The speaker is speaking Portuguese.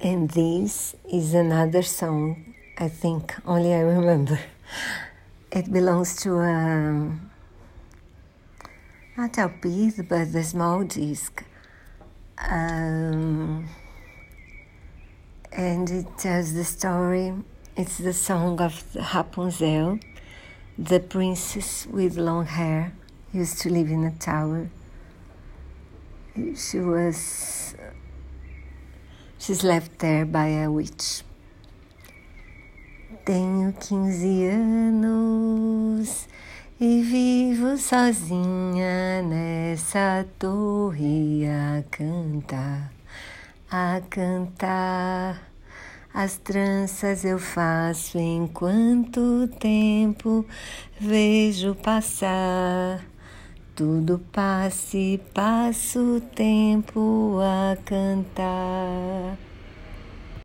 And this is another song, I think, only I remember. It belongs to um, not a piece, but a small disc. Um, and it tells the story, it's the song of Rapunzel, the princess with long hair, used to live in a tower. She was She's left there by a witch. Tenho 15 anos e vivo sozinha nessa torre a cantar, a cantar. As tranças eu faço enquanto o tempo vejo passar. Tudo passe, passo o tempo a cantar.